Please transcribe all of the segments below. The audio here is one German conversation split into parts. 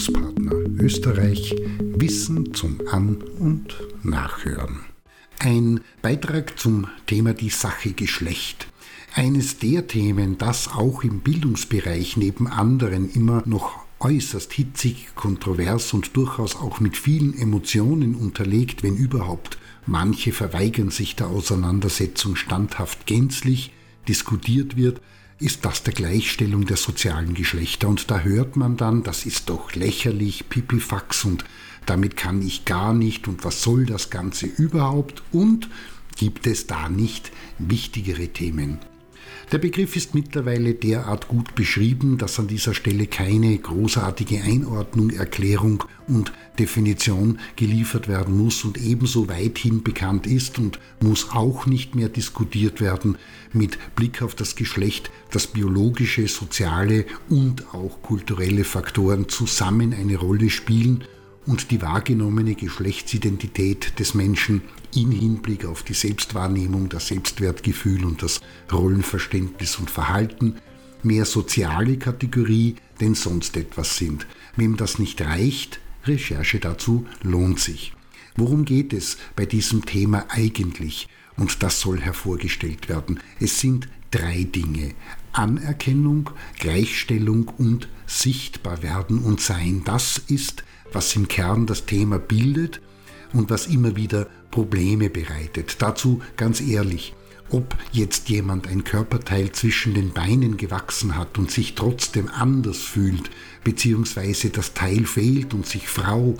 Bildungspartner Österreich Wissen zum An- und Nachhören. Ein Beitrag zum Thema die Sache Geschlecht. Eines der Themen, das auch im Bildungsbereich neben anderen immer noch äußerst hitzig, kontrovers und durchaus auch mit vielen Emotionen unterlegt, wenn überhaupt. Manche verweigern sich der Auseinandersetzung standhaft gänzlich, diskutiert wird, ist das der Gleichstellung der sozialen Geschlechter. Und da hört man dann, das ist doch lächerlich, Pipifax und damit kann ich gar nicht und was soll das Ganze überhaupt und gibt es da nicht wichtigere Themen? Der Begriff ist mittlerweile derart gut beschrieben, dass an dieser Stelle keine großartige Einordnung, Erklärung und Definition geliefert werden muss und ebenso weithin bekannt ist und muss auch nicht mehr diskutiert werden mit Blick auf das Geschlecht, dass biologische, soziale und auch kulturelle Faktoren zusammen eine Rolle spielen und die wahrgenommene Geschlechtsidentität des Menschen in Hinblick auf die Selbstwahrnehmung, das Selbstwertgefühl und das Rollenverständnis und Verhalten mehr soziale Kategorie denn sonst etwas sind. Wem das nicht reicht, Recherche dazu lohnt sich. Worum geht es bei diesem Thema eigentlich? Und das soll hervorgestellt werden. Es sind drei Dinge. Anerkennung, Gleichstellung und Sichtbarwerden und Sein. Das ist, was im Kern das Thema bildet und was immer wieder Probleme bereitet. Dazu ganz ehrlich, ob jetzt jemand ein Körperteil zwischen den Beinen gewachsen hat und sich trotzdem anders fühlt, beziehungsweise das Teil fehlt und sich Frau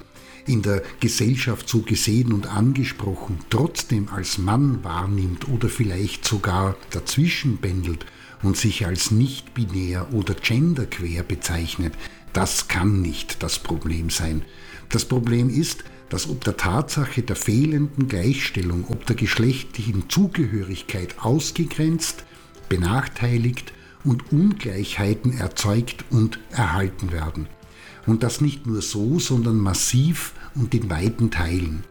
in der Gesellschaft so gesehen und angesprochen trotzdem als Mann wahrnimmt oder vielleicht sogar dazwischen pendelt und sich als nicht binär oder genderquer bezeichnet, das kann nicht das Problem sein. Das Problem ist, dass ob der Tatsache der fehlenden Gleichstellung, ob der geschlechtlichen Zugehörigkeit ausgegrenzt, benachteiligt und Ungleichheiten erzeugt und erhalten werden. Und das nicht nur so, sondern massiv und in weiten Teilen.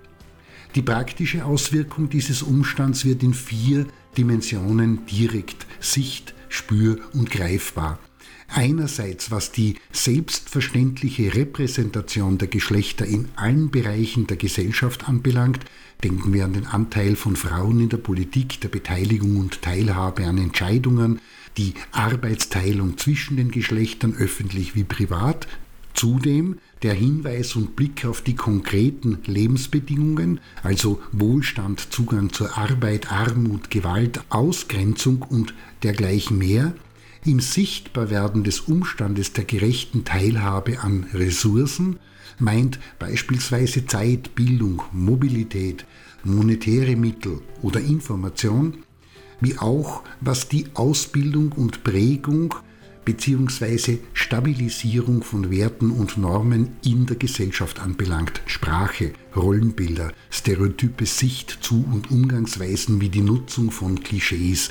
Die praktische Auswirkung dieses Umstands wird in vier Dimensionen direkt sicht-, spür- und greifbar. Einerseits was die selbstverständliche Repräsentation der Geschlechter in allen Bereichen der Gesellschaft anbelangt, denken wir an den Anteil von Frauen in der Politik, der Beteiligung und Teilhabe an Entscheidungen, die Arbeitsteilung zwischen den Geschlechtern öffentlich wie privat, Zudem der Hinweis und Blick auf die konkreten Lebensbedingungen, also Wohlstand, Zugang zur Arbeit, Armut, Gewalt, Ausgrenzung und dergleichen mehr, im Sichtbarwerden des Umstandes der gerechten Teilhabe an Ressourcen meint beispielsweise Zeit, Bildung, Mobilität, monetäre Mittel oder Information, wie auch was die Ausbildung und Prägung bzw. Stabilisierung von Werten und Normen in der Gesellschaft anbelangt. Sprache, Rollenbilder, stereotype Sicht zu und Umgangsweisen wie die Nutzung von Klischees,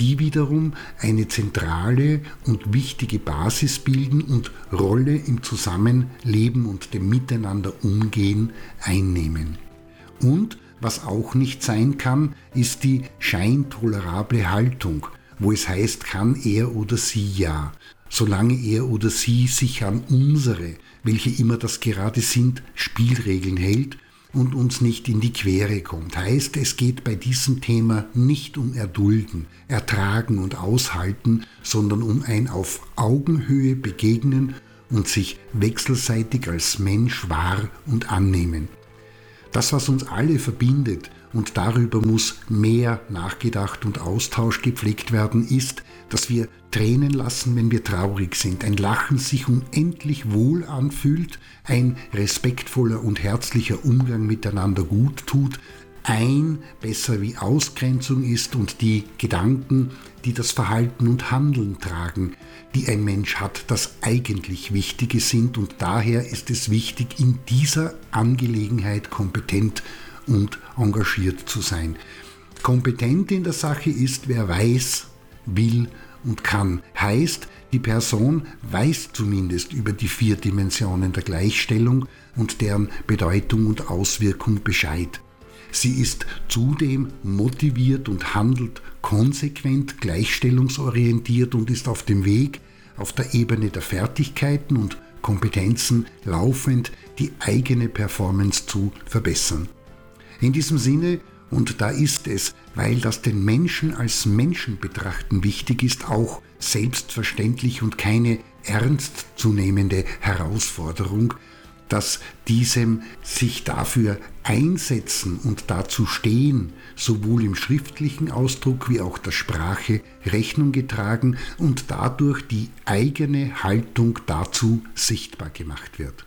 die wiederum eine zentrale und wichtige Basis bilden und Rolle im Zusammenleben und dem Miteinander umgehen einnehmen. Und was auch nicht sein kann, ist die scheintolerable Haltung, wo es heißt, kann er oder sie ja, solange er oder sie sich an unsere, welche immer das gerade sind, Spielregeln hält und uns nicht in die Quere kommt. Heißt, es geht bei diesem Thema nicht um Erdulden, Ertragen und Aushalten, sondern um ein auf Augenhöhe begegnen und sich wechselseitig als Mensch wahr und annehmen. Das, was uns alle verbindet, und darüber muss mehr nachgedacht und Austausch gepflegt werden, ist, dass wir Tränen lassen, wenn wir traurig sind, ein Lachen sich unendlich wohl anfühlt, ein respektvoller und herzlicher Umgang miteinander gut tut, ein besser wie Ausgrenzung ist und die Gedanken, die das Verhalten und Handeln tragen, die ein Mensch hat, das eigentlich Wichtige sind. Und daher ist es wichtig, in dieser Angelegenheit kompetent und engagiert zu sein. Kompetent in der Sache ist, wer weiß, will und kann. Heißt, die Person weiß zumindest über die vier Dimensionen der Gleichstellung und deren Bedeutung und Auswirkung Bescheid. Sie ist zudem motiviert und handelt konsequent gleichstellungsorientiert und ist auf dem Weg, auf der Ebene der Fertigkeiten und Kompetenzen laufend die eigene Performance zu verbessern. In diesem Sinne, und da ist es, weil das den Menschen als Menschen betrachten wichtig ist, auch selbstverständlich und keine ernstzunehmende Herausforderung, dass diesem sich dafür einsetzen und dazu stehen, sowohl im schriftlichen Ausdruck wie auch der Sprache Rechnung getragen und dadurch die eigene Haltung dazu sichtbar gemacht wird.